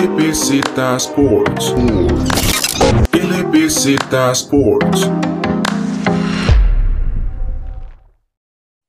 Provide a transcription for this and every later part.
LBZ Sports. LBZ Sports.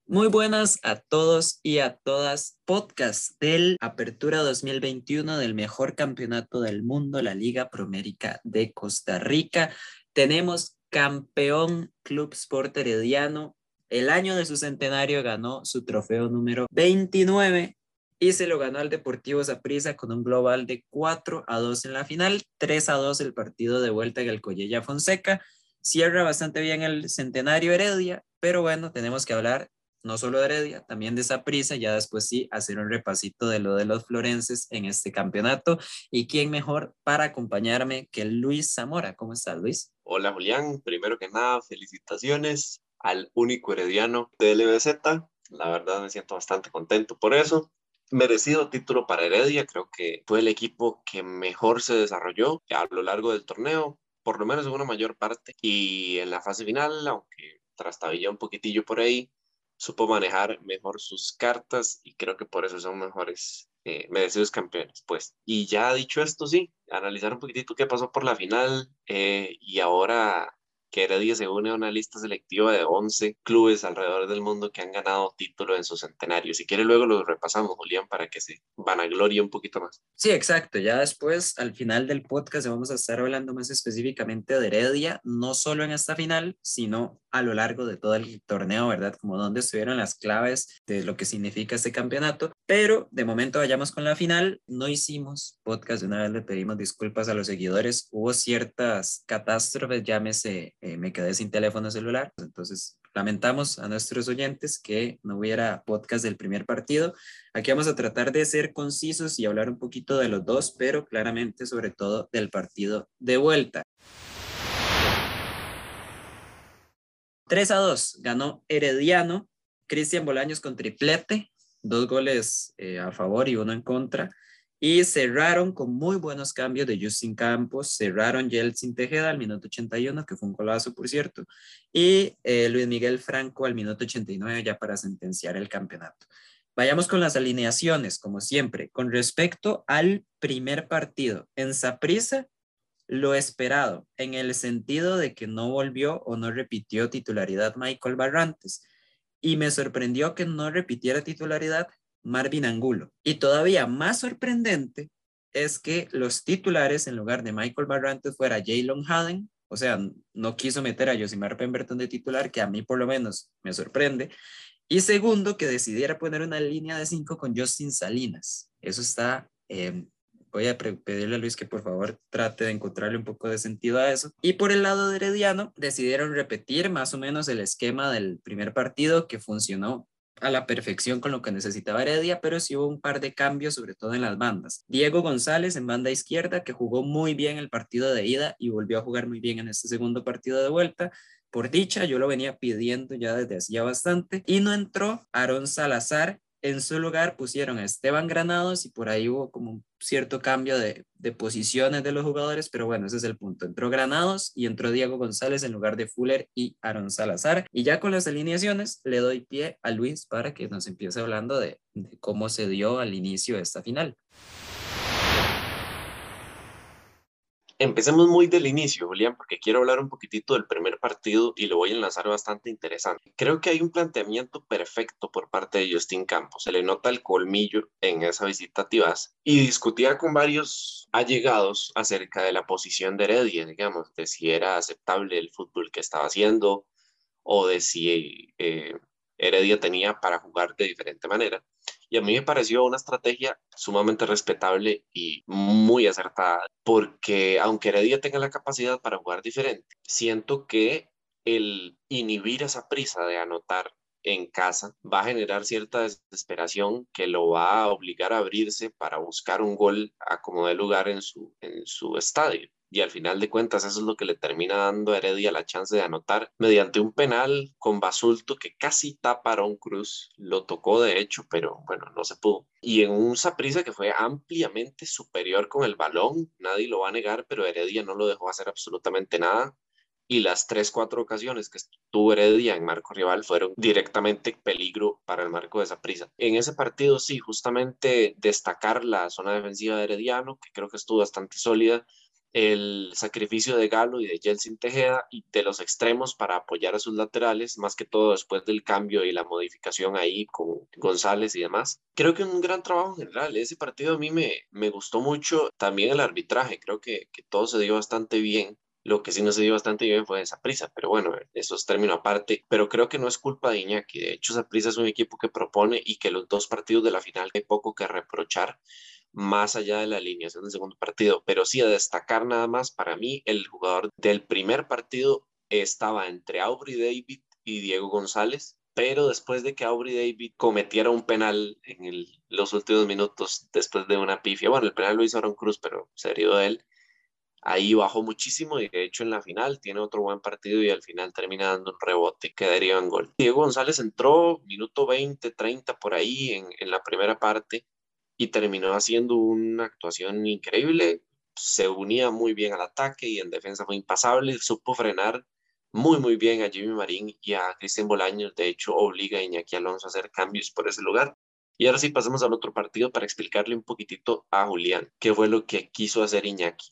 Muy buenas a todos y a todas. Podcast del Apertura 2021 del mejor campeonato del mundo, la Liga Promérica de Costa Rica. Tenemos campeón Club Sport Herediano. El año de su centenario ganó su trofeo número 29 y se lo ganó al Deportivo Zaprisa con un global de 4 a 2 en la final, 3 a 2 el partido de vuelta en el Collella Fonseca. Cierra bastante bien el centenario Heredia, pero bueno, tenemos que hablar no solo de Heredia, también de Zaprisa, ya después sí hacer un repasito de lo de los florenses en este campeonato. ¿Y quién mejor para acompañarme que Luis Zamora? ¿Cómo estás, Luis? Hola, Julián. Primero que nada, felicitaciones al único herediano de LBZ. La verdad me siento bastante contento por eso merecido título para Heredia, creo que fue el equipo que mejor se desarrolló a lo largo del torneo, por lo menos en una mayor parte, y en la fase final, aunque trastabilla un poquitillo por ahí, supo manejar mejor sus cartas y creo que por eso son mejores eh, merecidos campeones, pues. Y ya dicho esto, sí, analizar un poquitito qué pasó por la final eh, y ahora que Heredia se une a una lista selectiva de 11 clubes alrededor del mundo que han ganado título en su centenario. Si quiere, luego lo repasamos, Julián, para que se vanaglorie un poquito más. Sí, exacto. Ya después, al final del podcast, vamos a estar hablando más específicamente de Heredia, no solo en esta final, sino a lo largo de todo el torneo, ¿verdad? Como dónde estuvieron las claves de lo que significa este campeonato. Pero de momento vayamos con la final. No hicimos podcast, de una vez le pedimos disculpas a los seguidores. Hubo ciertas catástrofes, llámese eh, me quedé sin teléfono celular. Entonces, lamentamos a nuestros oyentes que no hubiera podcast del primer partido. Aquí vamos a tratar de ser concisos y hablar un poquito de los dos, pero claramente sobre todo del partido de vuelta. 3 a 2 ganó Herediano, Cristian Bolaños con triplete, dos goles eh, a favor y uno en contra. Y cerraron con muy buenos cambios de Justin Campos, cerraron Yeltsin Tejeda al minuto 81, que fue un golazo, por cierto, y eh, Luis Miguel Franco al minuto 89 ya para sentenciar el campeonato. Vayamos con las alineaciones, como siempre. Con respecto al primer partido, en Saprissa, lo esperado, en el sentido de que no volvió o no repitió titularidad Michael Barrantes. Y me sorprendió que no repitiera titularidad Marvin Angulo. Y todavía más sorprendente es que los titulares en lugar de Michael Barrantes fuera Jalen Haden, o sea, no quiso meter a Josimar Pemberton de titular, que a mí por lo menos me sorprende. Y segundo, que decidiera poner una línea de cinco con Justin Salinas. Eso está, em, voy a pedirle a Luis que por favor trate de encontrarle un poco de sentido a eso. Y por el lado de Herediano, decidieron repetir más o menos el esquema del primer partido que funcionó a la perfección con lo que necesitaba Heredia, pero sí hubo un par de cambios, sobre todo en las bandas. Diego González en banda izquierda, que jugó muy bien el partido de ida y volvió a jugar muy bien en este segundo partido de vuelta. Por dicha, yo lo venía pidiendo ya desde hacía bastante. Y no entró Aaron Salazar, en su lugar pusieron a Esteban Granados y por ahí hubo como un cierto cambio de, de, posiciones de los jugadores, pero bueno, ese es el punto. Entró Granados y entró Diego González en lugar de Fuller y Aaron Salazar. Y ya con las alineaciones le doy pie a Luis para que nos empiece hablando de, de cómo se dio al inicio de esta final. Empecemos muy del inicio, Julián, porque quiero hablar un poquitito del primer partido y lo voy a enlazar bastante interesante. Creo que hay un planteamiento perfecto por parte de Justin Campos. Se le nota el colmillo en esa visita a Tibás y discutía con varios allegados acerca de la posición de Heredia, digamos, de si era aceptable el fútbol que estaba haciendo o de si eh, Heredia tenía para jugar de diferente manera. Y a mí me pareció una estrategia sumamente respetable y muy acertada, porque aunque Heredia tenga la capacidad para jugar diferente, siento que el inhibir esa prisa de anotar en casa va a generar cierta desesperación que lo va a obligar a abrirse para buscar un gol a como de lugar en su, en su estadio y al final de cuentas eso es lo que le termina dando a Heredia la chance de anotar mediante un penal con Basulto que casi tapa a Cruz, lo tocó de hecho, pero bueno, no se pudo. Y en un Saprisa que fue ampliamente superior con el balón, nadie lo va a negar, pero Heredia no lo dejó hacer absolutamente nada y las tres, cuatro ocasiones que tuvo Heredia en marco rival fueron directamente peligro para el marco de prisa. En ese partido sí, justamente destacar la zona defensiva de Herediano, que creo que estuvo bastante sólida, el sacrificio de Galo y de Jelsin Tejeda y de los extremos para apoyar a sus laterales, más que todo después del cambio y la modificación ahí con González y demás. Creo que un gran trabajo en general. Ese partido a mí me, me gustó mucho. También el arbitraje, creo que, que todo se dio bastante bien. Lo que sí no se dio bastante bien fue esa prisa, pero bueno, eso es término aparte. Pero creo que no es culpa de Iñaki. De hecho, esa prisa es un equipo que propone y que los dos partidos de la final hay poco que reprochar más allá de la alineación del segundo partido. Pero sí, a destacar nada más, para mí, el jugador del primer partido estaba entre Aubrey David y Diego González, pero después de que Aubrey David cometiera un penal en los últimos minutos después de una pifia, bueno, el penal lo hizo Aaron Cruz, pero se herido de él, ahí bajó muchísimo y de hecho en la final tiene otro buen partido y al final termina dando un rebote que daría en gol. Diego González entró minuto 20, 30 por ahí en la primera parte y terminó haciendo una actuación increíble. Se unía muy bien al ataque y en defensa fue impasable. Supo frenar muy, muy bien a Jimmy Marín y a Cristian Bolaños. De hecho, obliga a Iñaki Alonso a hacer cambios por ese lugar. Y ahora sí pasemos al otro partido para explicarle un poquitito a Julián qué fue lo que quiso hacer Iñaki.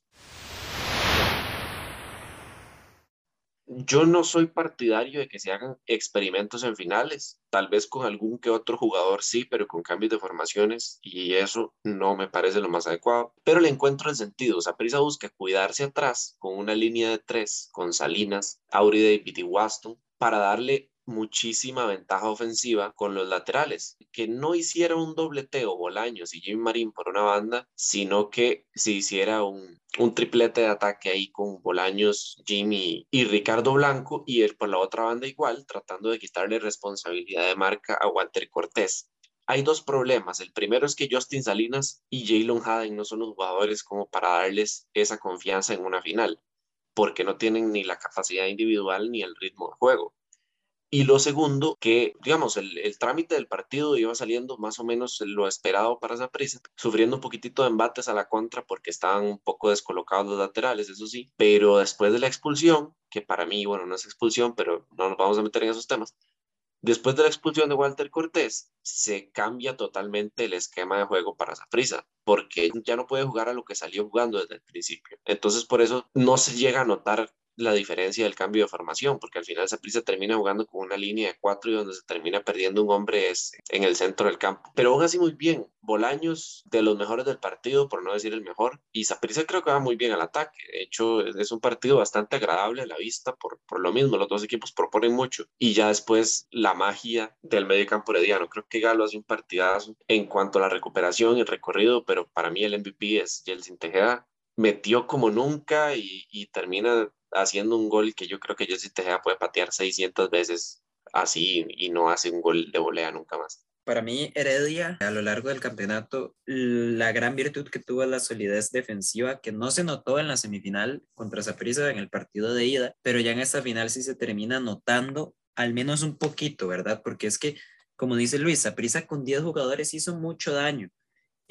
Yo no soy partidario de que se hagan experimentos en finales, tal vez con algún que otro jugador sí, pero con cambios de formaciones y eso no me parece lo más adecuado. Pero le encuentro el sentido, o sea, Prisa busca cuidarse atrás con una línea de tres, con Salinas, Auri David y Waston, para darle muchísima ventaja ofensiva con los laterales, que no hiciera un dobleteo Bolaños y Jimmy Marín por una banda, sino que se hiciera un, un triplete de ataque ahí con Bolaños, Jimmy y Ricardo Blanco y él por la otra banda igual, tratando de quitarle responsabilidad de marca a Walter Cortés. Hay dos problemas. El primero es que Justin Salinas y Jalen Haden no son los jugadores como para darles esa confianza en una final, porque no tienen ni la capacidad individual ni el ritmo de juego. Y lo segundo, que digamos, el, el, trámite del partido iba saliendo más o menos lo esperado para esa prisa, sufriendo un poquitito de embates a la contra porque estaban un poco descolocados los laterales, eso sí, pero después de la expulsión, que para mí, bueno, no es expulsión, pero no nos vamos a meter en esos temas, después de la expulsión de Walter Cortés, se cambia totalmente el esquema de juego para esa prisa, porque ya no puede jugar a lo que salió jugando desde el principio. Entonces, por eso no se llega a notar la diferencia del cambio de formación, porque al final prisa termina jugando con una línea de cuatro y donde se termina perdiendo un hombre es en el centro del campo. Pero aún así muy bien, Bolaños de los mejores del partido, por no decir el mejor, y Saprissa creo que va muy bien al ataque. De hecho, es un partido bastante agradable a la vista por, por lo mismo, los dos equipos proponen mucho. Y ya después la magia del medio campo herediano. Creo que Galo hace un partidazo en cuanto a la recuperación y el recorrido, pero para mí el MVP es Jelsin Tejeda metió como nunca y, y, termina haciendo un gol que yo creo que Jesse Tejeda puede patear 600 veces así y no hace un gol de volea nunca más. Para mí, Heredia, a lo largo del campeonato, la gran virtud que tuvo es la solidez defensiva, que no se notó en la semifinal contra Zaprisa en el partido de ida, pero ya en esta final sí se termina notando al menos un poquito, ¿verdad? Porque es que, como dice Luis, Zaprisa con 10 jugadores hizo mucho daño.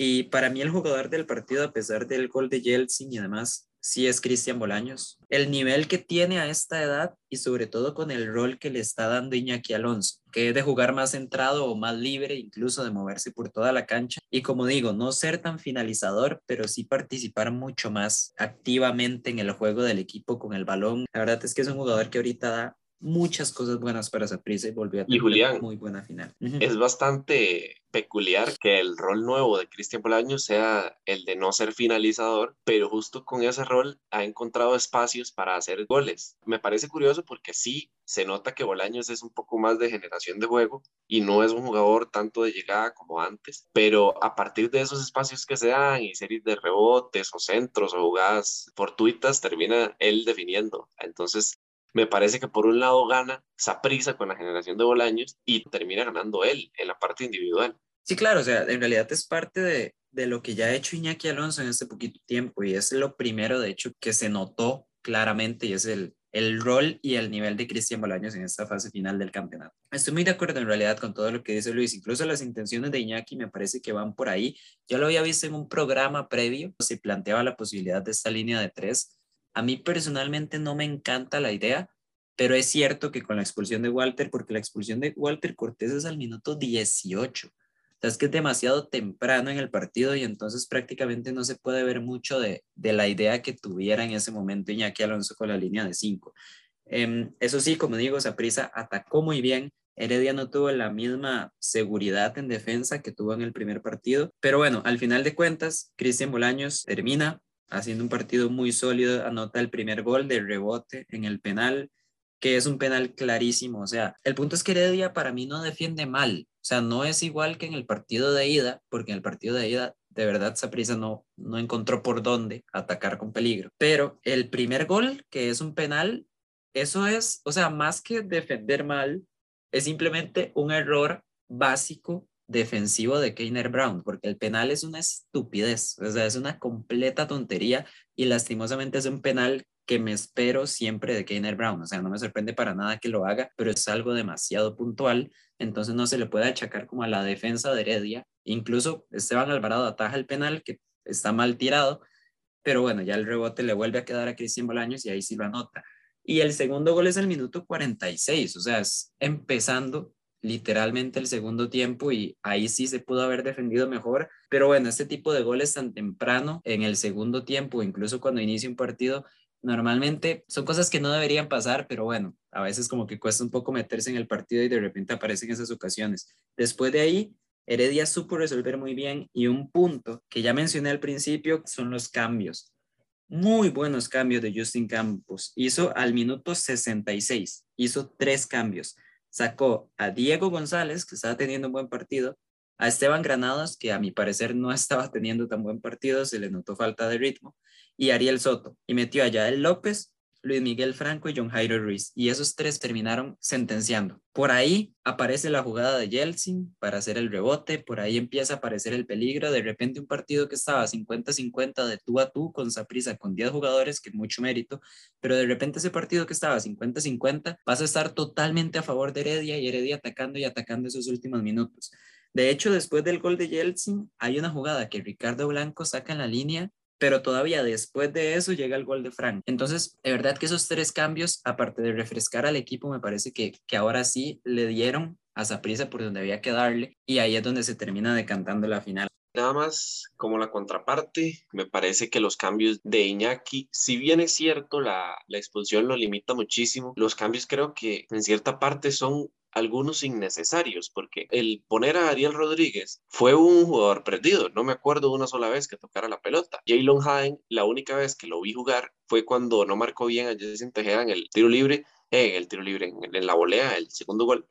Y para mí el jugador del partido, a pesar del gol de Yeltsin y además sí es Cristian Bolaños. El nivel que tiene a esta edad y sobre todo con el rol que le está dando Iñaki Alonso, que es de jugar más centrado o más libre, incluso de moverse por toda la cancha. Y como digo, no ser tan finalizador, pero sí participar mucho más activamente en el juego del equipo con el balón. La verdad es que es un jugador que ahorita da muchas cosas buenas para prisa y volvió a tener Julián, muy buena final. Es bastante peculiar que el rol nuevo de Cristian Bolaños sea el de no ser finalizador, pero justo con ese rol ha encontrado espacios para hacer goles. Me parece curioso porque sí se nota que Bolaños es un poco más de generación de juego y no es un jugador tanto de llegada como antes, pero a partir de esos espacios que se dan y series de rebotes o centros o jugadas fortuitas termina él definiendo. Entonces me parece que por un lado gana prisa con la generación de Bolaños y termina ganando él en la parte individual. Sí, claro, o sea, en realidad es parte de, de lo que ya ha hecho Iñaki Alonso en este poquito tiempo y es lo primero, de hecho, que se notó claramente y es el, el rol y el nivel de Cristian Bolaños en esta fase final del campeonato. Estoy muy de acuerdo en realidad con todo lo que dice Luis, incluso las intenciones de Iñaki me parece que van por ahí. Yo lo había visto en un programa previo, se planteaba la posibilidad de esta línea de tres, A mí personalmente no me encanta la idea, pero es cierto que con la expulsión de Walter, porque la expulsión de Walter Cortés es al minuto 18. O sea, es que es demasiado temprano en el partido y entonces prácticamente no se puede ver mucho de, de la idea que tuviera en ese momento Iñaki Alonso con la línea de 5. Em, eso sí, como digo, Saprisa atacó muy bien. Heredia no tuvo la misma seguridad en defensa que tuvo en el primer partido, pero bueno, al final de cuentas, Cristian Bolaños termina haciendo un partido muy sólido, anota el primer gol de rebote en el penal, que es un penal clarísimo. O sea, el punto es que Heredia para mí no defiende mal. O sea, no es igual que en el partido de ida, porque en el partido de ida de verdad Saprissa no, no encontró por dónde atacar con peligro. Pero el primer gol, que es un penal, eso es, o sea, más que defender mal, es simplemente un error básico defensivo de Keiner Brown, porque el penal es una estupidez, o sea, es una completa tontería y lastimosamente es un penal que me espero siempre de Keiner Brown. O sea, no me sorprende para nada que lo haga, pero es algo demasiado puntual. Entonces no se le puede achacar como a la defensa de Heredia. Incluso Esteban Alvarado ataja el penal que está mal tirado, pero bueno, ya el rebote le vuelve a quedar a Cristian Bolaños y ahí sí lo anota. Y el segundo gol es el minuto 46, o sea, es empezando literalmente el segundo tiempo y ahí sí se pudo haber defendido mejor. Pero bueno, este tipo de goles tan temprano en el segundo tiempo, incluso cuando inicia un partido, normalmente son cosas que no deberían pasar, pero bueno, a veces como que cuesta un poco meterse en el partido y de repente aparecen esas ocasiones. Después de ahí, Heredia supo resolver muy bien y un punto que ya mencioné al principio son los cambios. Muy buenos cambios de Justin Campos. Hizo al minuto 66, hizo tres cambios. Sacó a Diego González, que estaba teniendo un buen partido, a Esteban Granados, que a mi parecer no estaba teniendo tan buen partido, se le notó falta de ritmo, y Ariel Soto. Y metió a Yael López, Luis Miguel Franco y John Jairo Ruiz. Y esos tres terminaron sentenciando. Por ahí aparece la jugada de Yeltsin para hacer el rebote, por ahí empieza a aparecer el peligro. De repente un partido que estaba 50-50 de tú a tú con Saprisa, con 10 jugadores, que mucho mérito, pero de repente ese partido que estaba 50-50 pasa a estar totalmente a favor de Heredia y Heredia atacando y atacando esos últimos minutos. De hecho, después del gol de Yeltsin, hay una jugada que Ricardo Blanco saca en la línea, pero todavía después de eso llega el gol de Frank. Entonces, de verdad que esos tres cambios, aparte de refrescar al equipo, me parece que, que ahora sí le dieron a Zaprisa por donde había que darle y ahí es donde se termina decantando la final. Nada más como la contraparte, me parece que los cambios de Iñaki, si bien es cierto, la, la expulsión lo limita muchísimo, los cambios creo que en cierta parte son algunos innecesarios, porque el poner a Ariel Rodríguez fue un jugador perdido. No me acuerdo una sola vez que tocara la pelota. Jalen Hain, la única vez que lo vi jugar fue cuando no marcó bien a Jason Tejeda en el tiro libre, en el tiro libre, en, la volea, el segundo gol.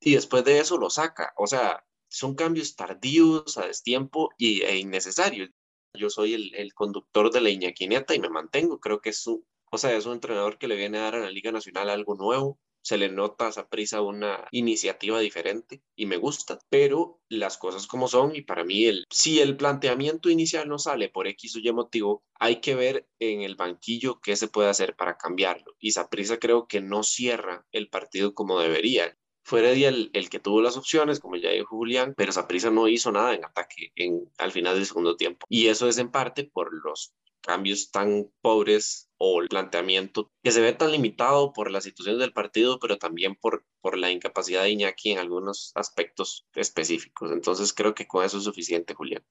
Y después de eso lo saca. O sea, son cambios tardíos, a destiempo y, e innecesarios. Yo soy el, el conductor de la Iñaquineta y me mantengo. Creo que es un, o sea, es un entrenador que le viene a dar a la Liga Nacional algo nuevo, se le nota a prisa una iniciativa diferente y me gusta, pero las cosas como son y para mí el, si el planteamiento inicial no sale por X o Y motivo, hay que ver en el banquillo qué se puede hacer para cambiarlo y prisa creo que no cierra el partido como debería. Fue Heredia el, el, que tuvo las opciones, como ya dijo Julián, pero Saprisa no hizo nada en ataque en, al final del segundo tiempo. Y eso es en parte por los cambios tan pobres o el planteamiento que se ve tan limitado por las situaciones del partido, pero también por, por la incapacidad de Iñaki en algunos aspectos específicos. Entonces creo que con eso es suficiente, Julián.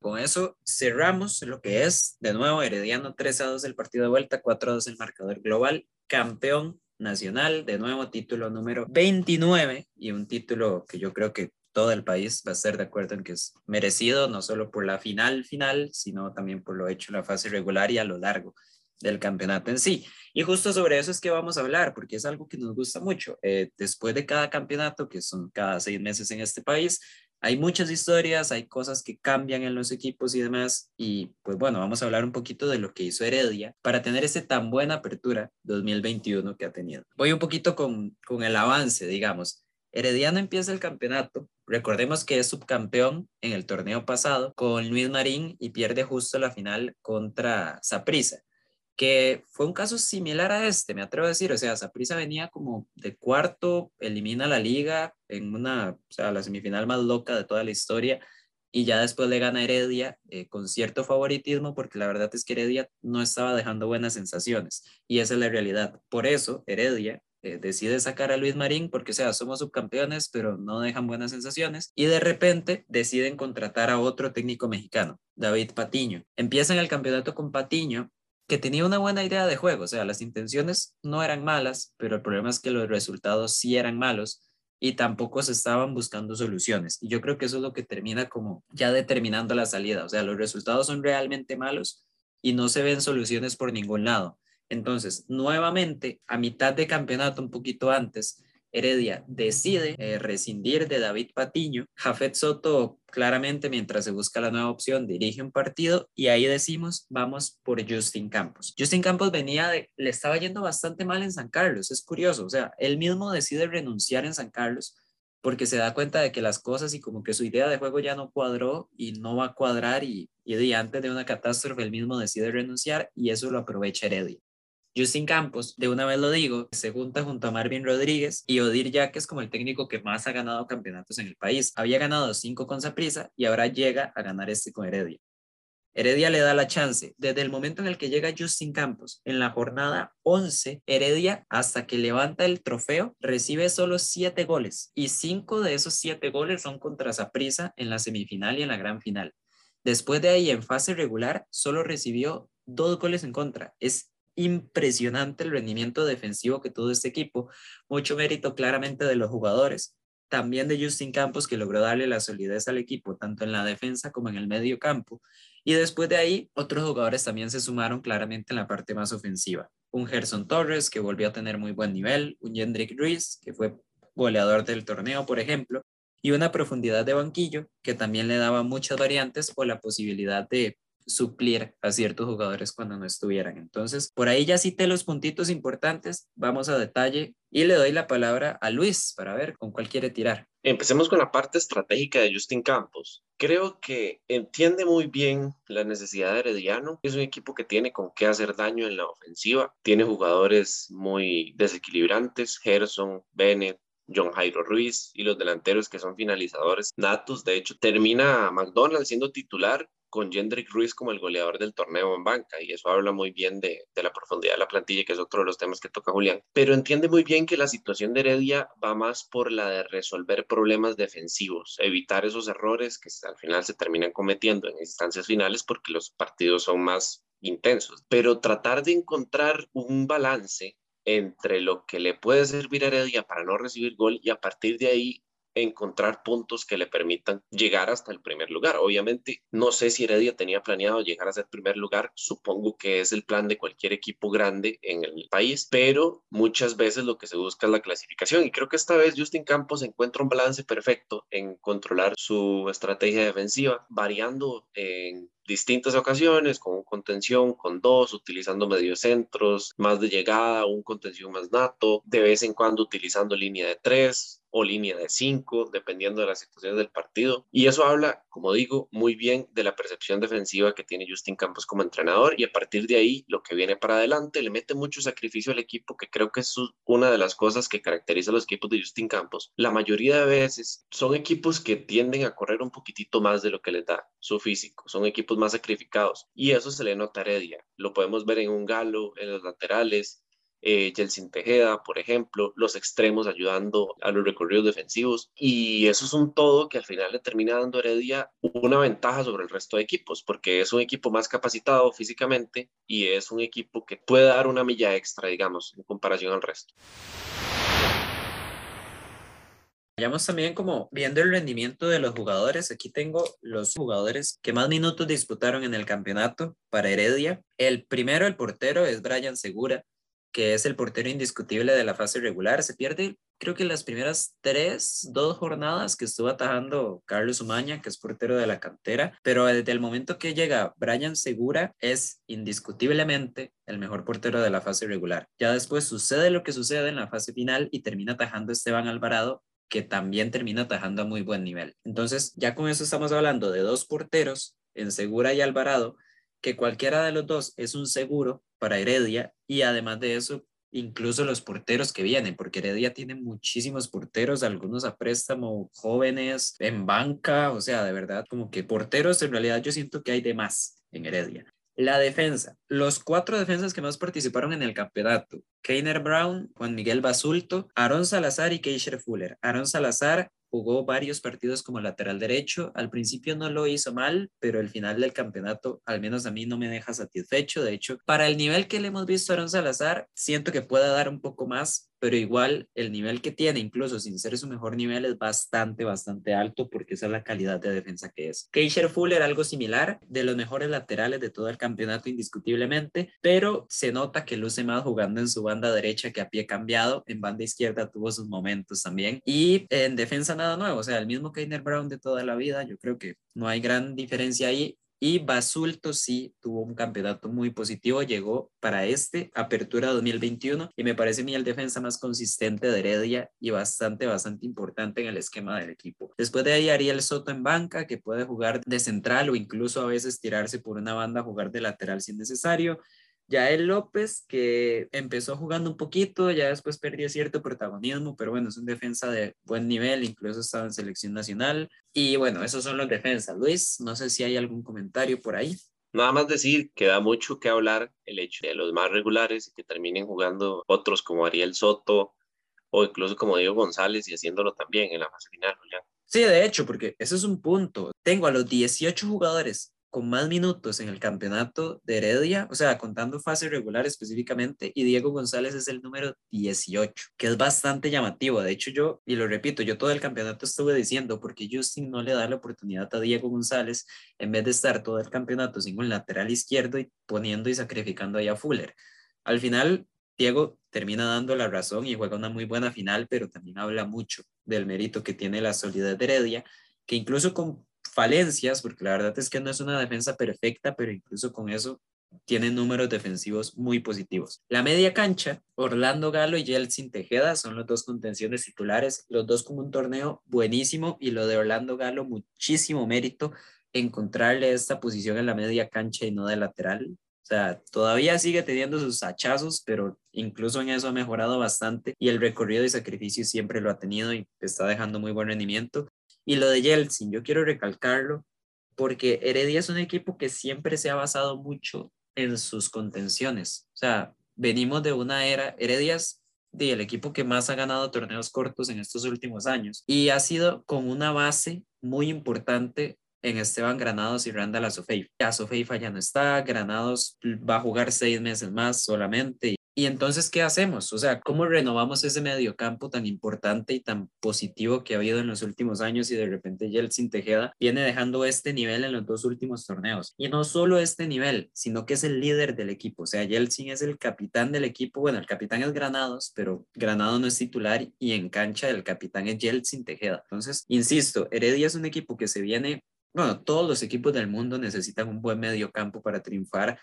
Con eso cerramos lo que es, de nuevo, Herediano 3 a 2 el partido de vuelta, 4 a 2 el marcador global, campeón nacional, de nuevo título número 29 y un título que yo creo que todo el país va a estar de acuerdo en que es merecido, no solo por la final final, sino también por lo hecho en la fase regular y a lo largo del campeonato en sí. Y justo sobre eso es que vamos a hablar, porque es algo que nos gusta mucho. Eh, después de cada campeonato, que son cada seis meses en este país, hay muchas historias, hay cosas que cambian en los equipos y demás. Y pues bueno, vamos a hablar un poquito de lo que hizo Heredia para tener ese tan buena apertura 2021 que ha tenido. Voy un poquito con, con el avance, digamos. Herediano empieza el campeonato. Recordemos que es subcampeón en el torneo pasado con Luis Marín y pierde justo la final contra Saprissa, que fue un caso similar a este, me atrevo a decir. O sea, Saprissa venía como de cuarto, elimina la liga en una, o sea, la semifinal más loca de toda la historia y ya después le gana Heredia eh, con cierto favoritismo porque la verdad es que Heredia no estaba dejando buenas sensaciones y esa es la realidad. Por eso Heredia eh, decide sacar a Luis Marín porque, o sea, somos subcampeones, pero no dejan buenas sensaciones. Y de repente deciden contratar a otro técnico mexicano, David Patiño. Empiezan el campeonato con Patiño, que tenía una buena idea de juego, o sea, las intenciones no eran malas, pero el problema es que los resultados sí eran malos y tampoco se estaban buscando soluciones. Y yo creo que eso es lo que termina como ya determinando la salida. O sea, los resultados son realmente malos y no se ven soluciones por ningún lado. Entonces, nuevamente, a mitad de campeonato, un poquito antes, Heredia decide eh, rescindir de David Patiño. Jafet Soto claramente, mientras se busca la nueva opción, dirige un partido y ahí decimos, vamos por Justin Campos. Justin Campos venía de, le estaba yendo bastante mal en San Carlos, es curioso, o sea, él mismo decide renunciar en San Carlos porque se da cuenta de que las cosas y como que su idea de juego ya no cuadró y no va a cuadrar y, y antes de una catástrofe él mismo decide renunciar y eso lo aprovecha Heredia. Justin Campos, de una vez lo digo, se junta junto a Marvin Rodríguez y Odir es como el técnico que más ha ganado campeonatos en el país. Había ganado cinco con Saprissa y ahora llega a ganar este con Heredia. Heredia le da la chance. Desde el momento en el que llega Justin Campos, en la jornada 11, Heredia, hasta que levanta el trofeo, recibe solo siete goles y cinco de esos siete goles son contra Saprissa en la semifinal y en la gran final. Después de ahí, en fase regular, solo recibió dos goles en contra. Es impresionante el rendimiento defensivo que tuvo este equipo, mucho mérito claramente de los jugadores, también de Justin Campos que logró darle la solidez al equipo, tanto en la defensa como en el medio campo. Y después de ahí, otros jugadores también se sumaron claramente en la parte más ofensiva. Un Gerson Torres que volvió a tener muy buen nivel, un Jendrik Ruiz que fue goleador del torneo, por ejemplo, y una profundidad de banquillo que también le daba muchas variantes o la posibilidad de suplir a ciertos jugadores cuando no estuvieran. Entonces, por ahí ya cité los puntitos importantes, vamos a detalle y le doy la palabra a Luis para ver con cuál quiere tirar. Empecemos con la parte estratégica de Justin Campos. Creo que entiende muy bien la necesidad de Herediano. Es un equipo que tiene con qué hacer daño en la ofensiva. Tiene jugadores muy desequilibrantes, Gerson, Bennett, John Jairo Ruiz y los delanteros que son finalizadores natos. De hecho, termina McDonald's siendo titular con Jendrik Ruiz como el goleador del torneo en banca y eso habla muy bien de, la profundidad de la plantilla, que es otro de los temas que toca Julián. Pero entiende muy bien que la situación de Heredia va más por la de resolver problemas defensivos, evitar esos errores que al final se terminan cometiendo en instancias finales porque los partidos son más intensos, pero tratar de encontrar un balance entre lo que le puede servir a Heredia para no recibir gol y a partir de ahí encontrar puntos que le permitan llegar hasta el primer lugar. Obviamente, no sé si Heredia tenía planeado llegar a ser primer lugar, supongo que es el plan de cualquier equipo grande en el país, pero muchas veces lo que se busca es la clasificación y creo que esta vez Justin Campos encuentra un balance perfecto en controlar su estrategia defensiva, variando en distintas ocasiones, con contención, con dos, utilizando mediocentros, más de llegada, un contención más nato, de vez en cuando utilizando línea de tres, o línea de cinco, dependiendo de las situaciones del partido. Y eso habla, como digo, muy bien de la percepción defensiva que tiene Justin Campos como entrenador y a partir de ahí lo que viene para adelante le mete mucho sacrificio al equipo, que creo que es una de las cosas que caracteriza a los equipos de Justin Campos. La mayoría de veces son equipos que tienden a correr un poquitito más de lo que les da su físico, son equipos más sacrificados y eso se le nota a Heredia. Lo podemos ver en un galo, en los laterales, eh, Tejeda, por ejemplo, los extremos ayudando a los recorridos defensivos. Y eso es un todo que al final le termina dando a Heredia una ventaja sobre el resto de equipos, porque es un equipo más capacitado físicamente y es un equipo que puede dar una milla extra, digamos, en comparación al resto. Vayamos también como viendo el rendimiento de los jugadores. Aquí tengo los jugadores que más minutos disputaron en el campeonato para Heredia. El primero, el portero, es Brian Segura, que es el portero indiscutible de la fase regular. Se pierde, creo que las primeras tres, dos jornadas que estuvo atajando Carlos Umaña, que es portero de la cantera, pero desde el momento que llega Brian Segura, es indiscutiblemente el mejor portero de la fase regular. Ya después sucede lo que sucede en la fase final y termina atajando Esteban Alvarado, que también termina atajando a muy buen nivel. Entonces, ya con eso estamos hablando de dos porteros, en Segura y Alvarado, que cualquiera de los dos es un seguro para Heredia y además de eso incluso los porteros que vienen, porque Heredia tiene muchísimos porteros, algunos a préstamo, jóvenes, en banca, o sea, de verdad, como que porteros en realidad yo siento que hay de más en Heredia. La defensa. Los cuatro defensas que más participaron en el campeonato. Keiner Brown, Juan Miguel Basulto, Aaron Salazar y Keisher Fuller. Aaron Salazar jugó varios partidos como lateral derecho. Al principio no lo hizo mal, pero el final del campeonato, al menos a mí, no me deja satisfecho. De hecho, para el nivel que le hemos visto a Aaron Salazar, siento que puede dar un poco más, pero igual el nivel que tiene, incluso sin ser su mejor nivel, es bastante, bastante alto porque esa es la calidad de defensa que es. Keisher Fuller, algo similar, de los mejores laterales de todo el campeonato indiscutiblemente, pero se nota que luce más jugando en su banda derecha que a pie cambiado, en banda izquierda tuvo sus momentos también. Y en defensa nada nuevo, o sea, el mismo Keiner Brown de toda la vida, yo creo que no hay gran diferencia ahí y Basulto sí tuvo un campeonato muy positivo, llegó para este Apertura 2021 y me parece a mí el defensa más consistente de Heredia y bastante, bastante importante en el esquema del equipo. Después de ahí Ariel Soto en banca, que puede jugar de central o incluso a veces tirarse por una banda, jugar de lateral si es necesario. Yael López, que empezó jugando un poquito, ya después perdió cierto protagonismo, pero bueno, es un defensa de buen nivel, incluso estaba en selección nacional. Y bueno, esos son los defensas. Luis, no sé si hay algún comentario por ahí. Nada más decir que da mucho que hablar el hecho de los más regulares y que terminen jugando otros como Ariel Soto o incluso como Diego González y haciéndolo también en la fase final, Julián. Sí, de hecho, porque ese es un punto. Tengo a los 18 jugadores con más minutos en el campeonato de Heredia, o sea, contando fase regular específicamente, y Diego González es el número 18, que es bastante llamativo. De hecho, yo, y lo repito, yo todo el campeonato estuve diciendo, porque Justin no le da la oportunidad a Diego González en vez de estar todo el campeonato sin un lateral izquierdo y poniendo y sacrificando ahí a Fuller. Al final, Diego termina dando la razón y juega una muy buena final, pero también habla mucho del mérito que tiene la solidez de Heredia, que incluso con falencias, porque la verdad es que no es una defensa perfecta, pero incluso con eso tiene números defensivos muy positivos. La media cancha, Orlando Galo y Yeltsin Tejeda son los dos contenciones titulares, los dos con un torneo buenísimo y lo de Orlando Galo muchísimo mérito encontrarle esta posición en la media cancha y no de lateral. O sea, todavía sigue teniendo sus hachazos, pero incluso en eso ha mejorado bastante y el recorrido de sacrificio siempre lo ha tenido y está dejando muy buen rendimiento. Y lo de Yeltsin, yo quiero recalcarlo porque Heredia es un equipo que siempre se ha basado mucho en sus contenciones. O sea, venimos de una era, Heredia es el equipo que más ha ganado torneos cortos en estos últimos años y ha sido con una base muy importante en Esteban Granados y Randall Asofeifa. Asofeifa ya no está, Granados va a jugar seis meses más solamente y entonces, ¿qué hacemos? O sea, ¿cómo renovamos ese mediocampo tan importante y tan positivo que ha habido en los últimos años y de repente Yeltsin Tejeda viene dejando este nivel en los dos últimos torneos? Y no solo este nivel, sino que es el líder del equipo. O sea, Yeltsin es el capitán del equipo. Bueno, el capitán es Granados, pero Granado no es titular y en cancha el capitán es Yeltsin Tejeda. Entonces, insisto, Heredia es un equipo que se viene, bueno, todos los equipos del mundo necesitan un buen mediocampo para triunfar,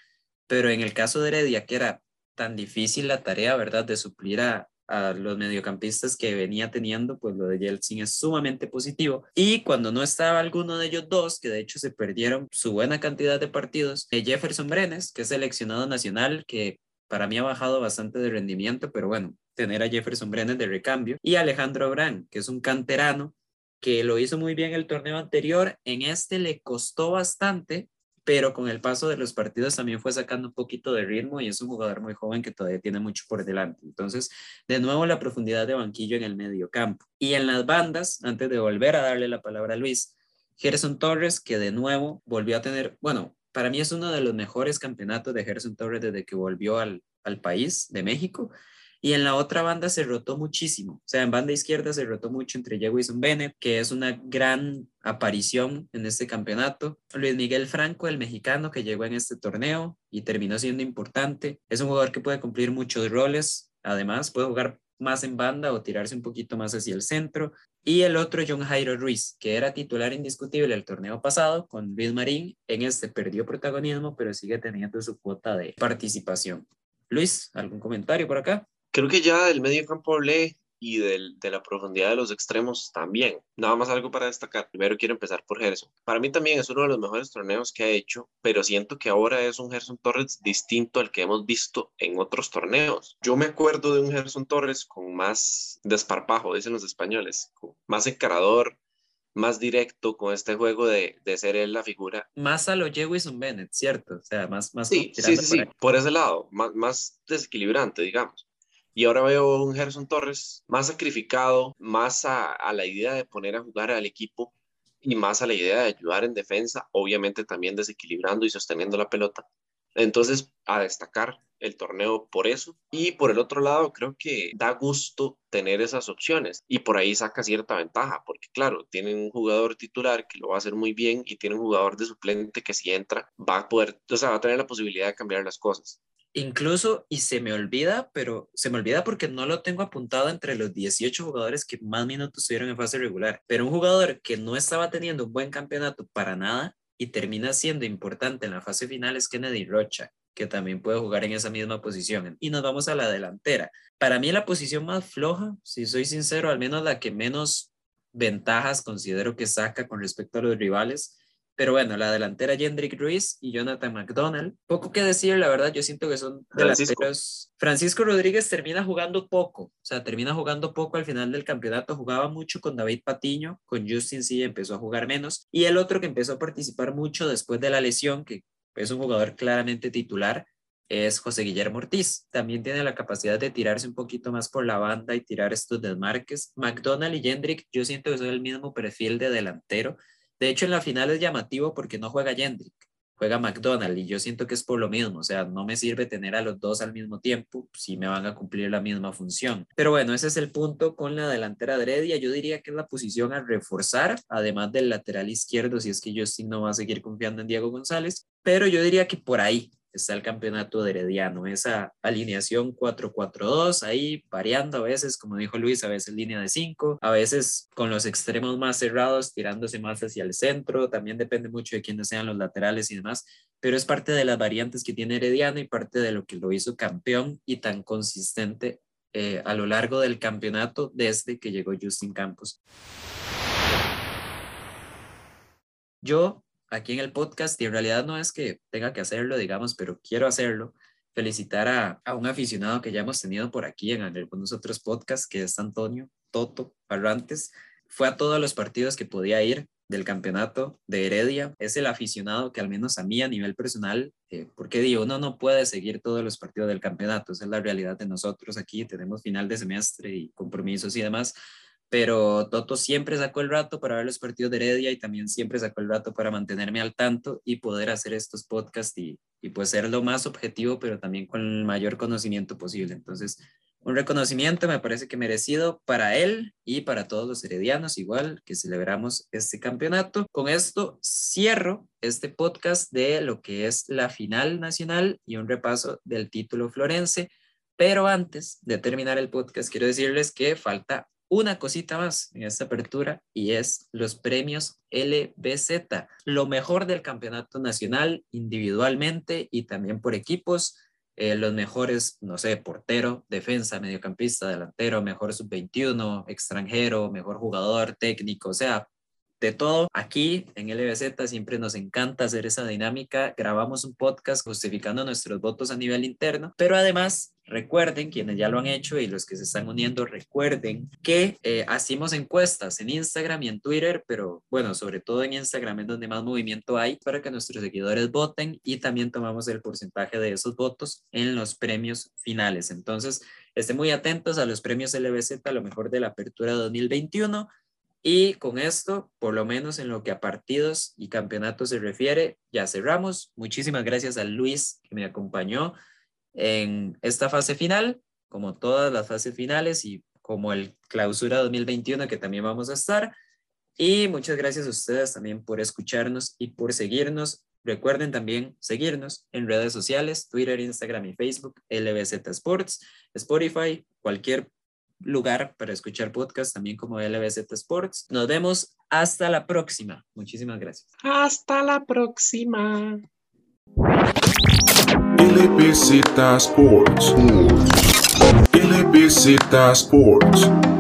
pero en el caso de Heredia, que era tan difícil la tarea, ¿verdad?, de suplir a, los mediocampistas que venía teniendo, pues lo de Yeltsin es sumamente positivo. Y cuando no estaba alguno de ellos dos, que de hecho se perdieron su buena cantidad de partidos, de Jefferson Brenes, que es seleccionado nacional, que para mí ha bajado bastante de rendimiento, pero bueno, tener a Jefferson Brenes de recambio, y Alejandro Brand, que es un canterano que lo hizo muy bien el torneo anterior, en este le costó bastante, pero con el paso de los partidos también fue sacando un poquito de ritmo y es un jugador muy joven que todavía tiene mucho por delante. Entonces, de nuevo la profundidad de banquillo en el medio campo. Y en las bandas, antes de volver a darle la palabra a Luis, Gerson Torres, que de nuevo volvió a tener, bueno, para mí es uno de los mejores campeonatos de Gerson Torres desde que volvió al, al país de México y en la otra banda se rotó muchísimo. O sea, en banda izquierda se rotó mucho entre Jewison Bennett, que es una gran aparición en este campeonato. Luis Miguel Franco, el mexicano que llegó en este torneo y terminó siendo importante. Es un jugador que puede cumplir muchos roles. Además, puede jugar más en banda o tirarse un poquito más hacia el centro. Y el otro, John Jairo Ruiz, que era titular indiscutible el torneo pasado con Luis Marín. En este perdió protagonismo, pero sigue teniendo su cuota de participación. Luis, ¿algún comentario por acá? Creo que ya del medio campo hablé y del, de la profundidad de los extremos también. Nada más algo para destacar. Primero quiero empezar por Gerson. Para mí también es uno de los mejores torneos que ha hecho, pero siento que ahora es un Gerson Torres distinto al que hemos visto en otros torneos. Yo me acuerdo de un Gerson Torres con más desparpajo, dicen los españoles, más encarador, más directo con este juego de, de ser él la figura. Más a lo Jewison Bennett, ¿cierto? O sea, más... más sí, sí, sí, sí, por ese lado, más, más desequilibrante, digamos. Y ahora veo un Gerson Torres más sacrificado, más a, la idea de poner a jugar al equipo y más a la idea de ayudar en defensa, obviamente también desequilibrando y sosteniendo la pelota. Entonces, a destacar el torneo por eso. Y por el otro lado, creo que da gusto tener esas opciones y por ahí saca cierta ventaja, porque claro, tienen un jugador titular que lo va a hacer muy bien y tiene un jugador de suplente que si entra va a poder, o sea, va a tener la posibilidad de cambiar las cosas. Incluso, y se me olvida, pero se me olvida porque no lo tengo apuntado entre los 18 jugadores que más minutos tuvieron en fase regular, pero un jugador que no estaba teniendo un buen campeonato para nada y termina siendo importante en la fase final es Kennedy Rocha, que también puede jugar en esa misma posición. Y nos vamos a la delantera. Para mí la posición más floja, si soy sincero, al menos la que menos ventajas considero que saca con respecto a los rivales. Pero bueno, la delantera Jendrik Ruiz y Jonathan McDonald. Poco que decir, la verdad, yo siento que son delanteros. Francisco Rodríguez termina jugando poco, o sea, termina jugando poco al final del campeonato. Jugaba mucho con David Patiño, con Justin sí empezó a jugar menos. Y el otro que empezó a participar mucho después de la lesión, que es un jugador claramente titular, es José Guillermo Ortiz. También tiene la capacidad de tirarse un poquito más por la banda y tirar estos desmarques. McDonald y Jendrick, yo siento que son el mismo perfil de delantero. De hecho, en la final es llamativo porque no juega Jendrick, juega McDonald y yo siento que es por lo mismo. O sea, no me sirve tener a los dos al mismo tiempo si me van a cumplir la misma función. Pero bueno, ese es el punto con la delantera de Heredia. Yo diría que es la posición a reforzar, además del lateral izquierdo, si es que Justin no va a seguir confiando en Diego González. Pero yo diría que por ahí, está el campeonato de Herediano, esa alineación 4-4-2, ahí variando a veces, como dijo Luis, a veces línea de 5, a veces con los extremos más cerrados, tirándose más hacia el centro, también depende mucho de quiénes sean los laterales y demás, pero es parte de las variantes que tiene Herediano y parte de lo que lo hizo campeón y tan consistente eh, a lo largo del campeonato desde que llegó Justin Campos. Yo aquí en el podcast y en realidad no es que tenga que hacerlo, digamos, pero quiero hacerlo. Felicitar a, a un aficionado que ya hemos tenido por aquí en algunos otros podcasts, que es Antonio Toto Barrantes. Fue a todos los partidos que podía ir del campeonato de Heredia. Es el aficionado que al menos a mí a nivel personal, eh, porque digo, uno no puede seguir todos los partidos del campeonato, esa es la realidad de nosotros aquí, tenemos final de semestre y compromisos y demás, pero Toto siempre sacó el rato para ver los partidos de Heredia y también siempre sacó el rato para mantenerme al tanto y poder hacer estos podcasts y, y pues ser lo más objetivo, pero también con el mayor conocimiento posible. Entonces, un reconocimiento me parece que merecido para él y para todos los heredianos, igual que celebramos este campeonato. Con esto cierro este podcast de lo que es la final nacional y un repaso del título florense. Pero antes de terminar el podcast, quiero decirles que falta una cosita más en esta apertura y es los premios LBZ, lo mejor del campeonato nacional individualmente y también por equipos. Eh, los mejores, no sé, portero, defensa, mediocampista, delantero, mejor sub-21, extranjero, mejor jugador, técnico, o sea, de todo. Aquí en LBZ siempre nos encanta hacer esa dinámica. Grabamos un podcast justificando nuestros votos a nivel interno, pero además recuerden, quienes ya lo han hecho y los que se están uniendo, recuerden que eh, hacemos encuestas en Instagram y en Twitter, pero bueno, sobre todo en Instagram es donde más movimiento hay para que nuestros seguidores voten y también tomamos el porcentaje de esos votos en los premios finales. Entonces, estén muy atentos a los premios LBZ, a lo mejor de la apertura 2021. Y con esto, por lo menos en lo que a partidos y campeonatos se refiere, ya cerramos. Muchísimas gracias a Luis que me acompañó en esta fase final, como todas las fases finales y como el clausura 2021 que también vamos a estar. Y muchas gracias a ustedes también por escucharnos y por seguirnos. Recuerden también seguirnos en redes sociales, Twitter, Instagram y Facebook, LBZ Sports, Spotify, cualquier lugar para escuchar podcast, también como LBZ Sports. Nos vemos hasta la próxima. Muchísimas gracias. Hasta la próxima. LBZ Sports. LBZ Sports.